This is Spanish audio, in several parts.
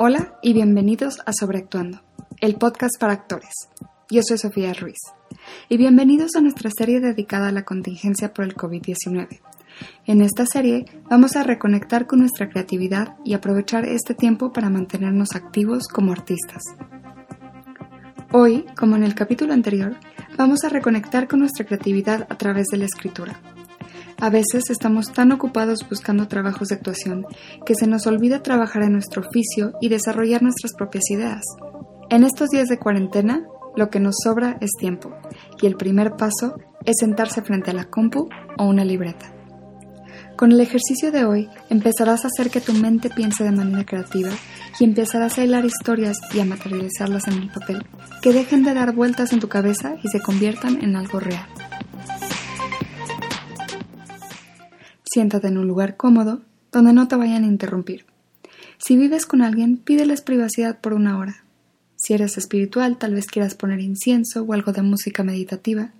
Hola y bienvenidos a Sobreactuando, el podcast para actores. Yo soy Sofía Ruiz y bienvenidos a nuestra serie dedicada a la contingencia por el COVID-19. En esta serie vamos a reconectar con nuestra creatividad y aprovechar este tiempo para mantenernos activos como artistas. Hoy, como en el capítulo anterior, vamos a reconectar con nuestra creatividad a través de la escritura. A veces estamos tan ocupados buscando trabajos de actuación que se nos olvida trabajar en nuestro oficio y desarrollar nuestras propias ideas. En estos días de cuarentena, lo que nos sobra es tiempo, y el primer paso es sentarse frente a la compu o una libreta. Con el ejercicio de hoy empezarás a hacer que tu mente piense de manera creativa y empezarás a hilar historias y a materializarlas en el papel, que dejen de dar vueltas en tu cabeza y se conviertan en algo real. Siéntate en un lugar cómodo donde no te vayan a interrumpir. Si vives con alguien, pídeles privacidad por una hora. Si eres espiritual, tal vez quieras poner incienso o algo de música meditativa,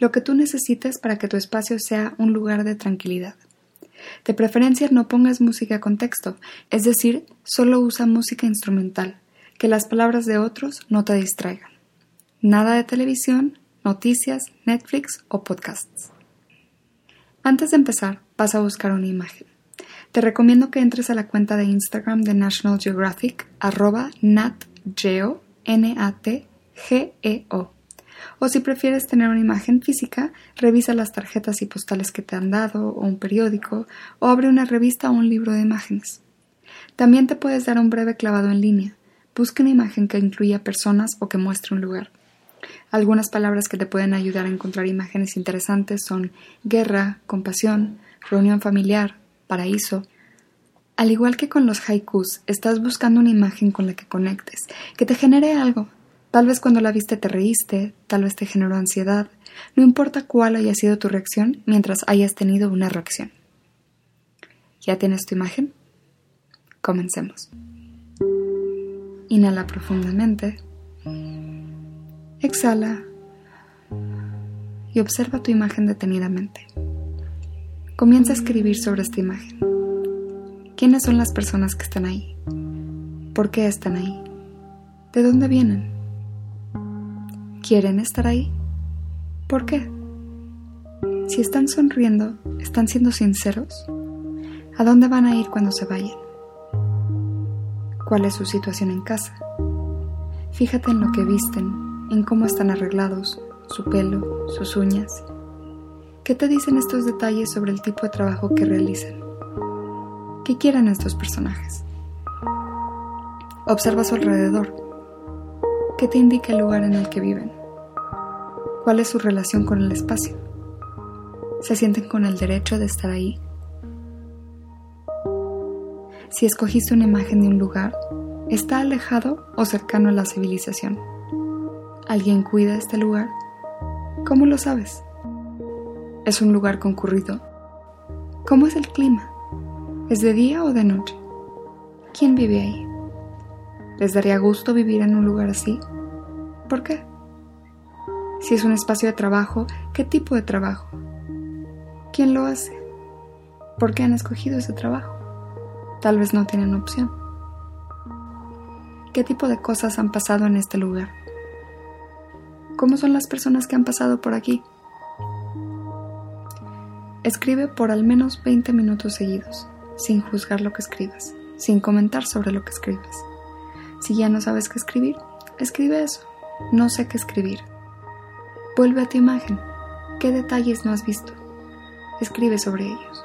lo que tú necesites para que tu espacio sea un lugar de tranquilidad. De preferencia no pongas música con texto, es decir, solo usa música instrumental, que las palabras de otros no te distraigan. Nada de televisión, noticias, Netflix o podcasts. Antes de empezar, vas a buscar una imagen. Te recomiendo que entres a la cuenta de Instagram de National Geographic, arroba natgeo, N-A-T-G-E-O. O si prefieres tener una imagen física, revisa las tarjetas y postales que te han dado, o un periódico, o abre una revista o un libro de imágenes. También te puedes dar un breve clavado en línea. Busca una imagen que incluya personas o que muestre un lugar. Algunas palabras que te pueden ayudar a encontrar imágenes interesantes son guerra, compasión, reunión familiar, paraíso. Al igual que con los haikus, estás buscando una imagen con la que conectes, que te genere algo. Tal vez cuando la viste te reíste, tal vez te generó ansiedad. No importa cuál haya sido tu reacción mientras hayas tenido una reacción. ¿Ya tienes tu imagen? Comencemos. Inhala profundamente. Exhala y observa tu imagen detenidamente. Comienza a escribir sobre esta imagen. ¿Quiénes son las personas que están ahí? ¿Por qué están ahí? ¿De dónde vienen? ¿Quieren estar ahí? ¿Por qué? Si están sonriendo, ¿están siendo sinceros? ¿A dónde van a ir cuando se vayan? ¿Cuál es su situación en casa? Fíjate en lo que visten, en cómo están arreglados, su pelo, sus uñas. ¿Qué te dicen estos detalles sobre el tipo de trabajo que realizan? ¿Qué quieren estos personajes? Observa su alrededor. ¿Qué te indica el lugar en el que viven? ¿Cuál es su relación con el espacio? ¿Se sienten con el derecho de estar ahí? Si escogiste una imagen de un lugar, ¿está alejado o cercano a la civilización? ¿Alguien cuida este lugar? ¿Cómo lo sabes? ¿Es un lugar concurrido? ¿Cómo es el clima? ¿Es de día o de noche? ¿Quién vive ahí? ¿Les daría gusto vivir en un lugar así? ¿Por qué? Si es un espacio de trabajo, ¿qué tipo de trabajo? ¿Quién lo hace? ¿Por qué han escogido ese trabajo? Tal vez no tienen opción. ¿Qué tipo de cosas han pasado en este lugar? ¿Cómo son las personas que han pasado por aquí? Escribe por al menos 20 minutos seguidos, sin juzgar lo que escribas, sin comentar sobre lo que escribas. Si ya no sabes qué escribir, escribe eso. No sé qué escribir. Vuelve a tu imagen. ¿Qué detalles no has visto? Escribe sobre ellos.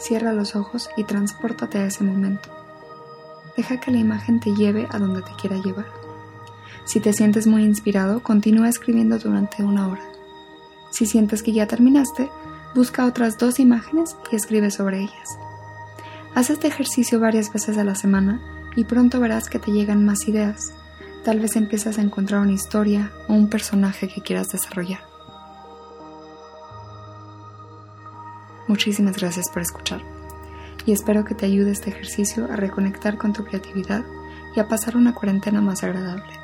Cierra los ojos y transpórtate a ese momento. Deja que la imagen te lleve a donde te quiera llevar. Si te sientes muy inspirado, continúa escribiendo durante una hora. Si sientes que ya terminaste, busca otras dos imágenes y escribe sobre ellas. Haz este ejercicio varias veces a la semana y pronto verás que te llegan más ideas. Tal vez empiezas a encontrar una historia o un personaje que quieras desarrollar. Muchísimas gracias por escuchar y espero que te ayude este ejercicio a reconectar con tu creatividad y a pasar una cuarentena más agradable.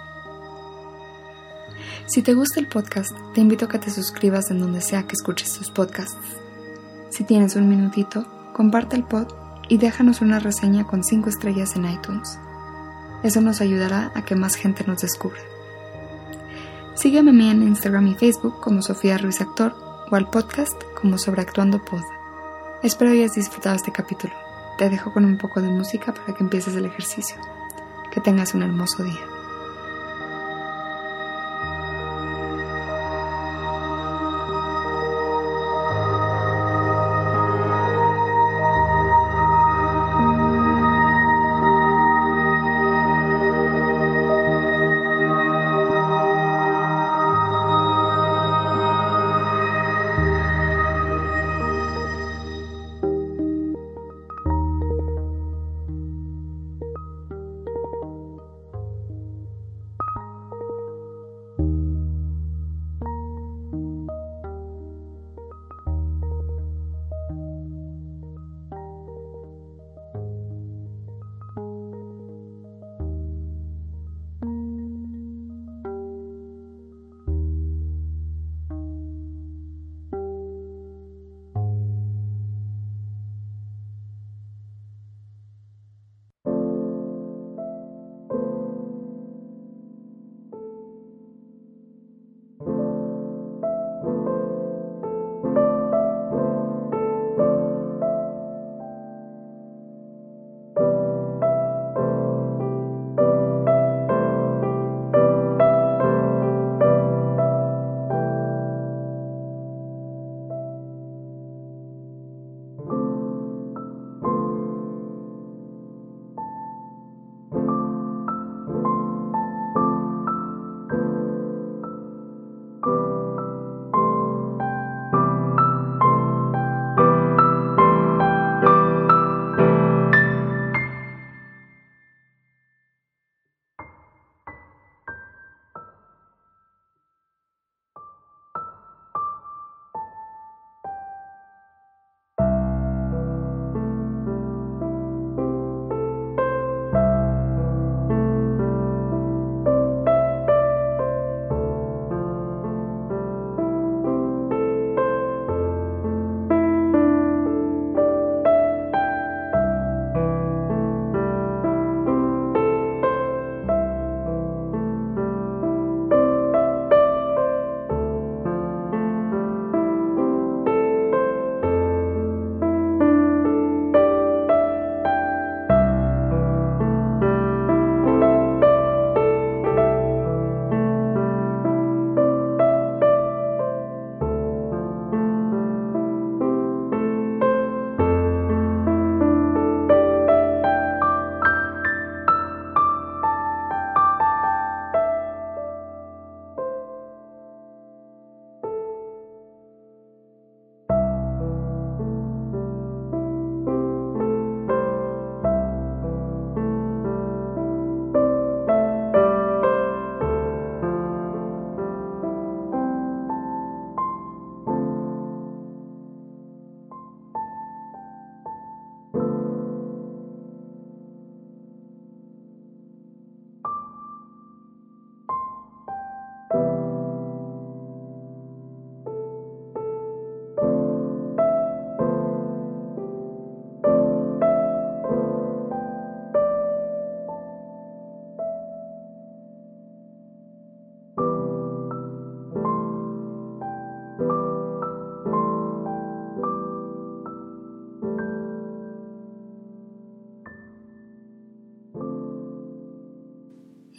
Si te gusta el podcast, te invito a que te suscribas en donde sea que escuches tus podcasts. Si tienes un minutito, comparte el pod y déjanos una reseña con 5 estrellas en iTunes. Eso nos ayudará a que más gente nos descubra. Sígueme en Instagram y Facebook como Sofía Ruiz Actor o al podcast como Sobreactuando Pod. Espero hayas disfrutado este capítulo. Te dejo con un poco de música para que empieces el ejercicio. Que tengas un hermoso día.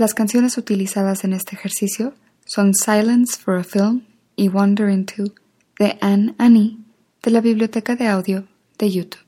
Las canciones utilizadas en este ejercicio son Silence for a Film y Wander Into de Anne Annie de la biblioteca de audio de YouTube.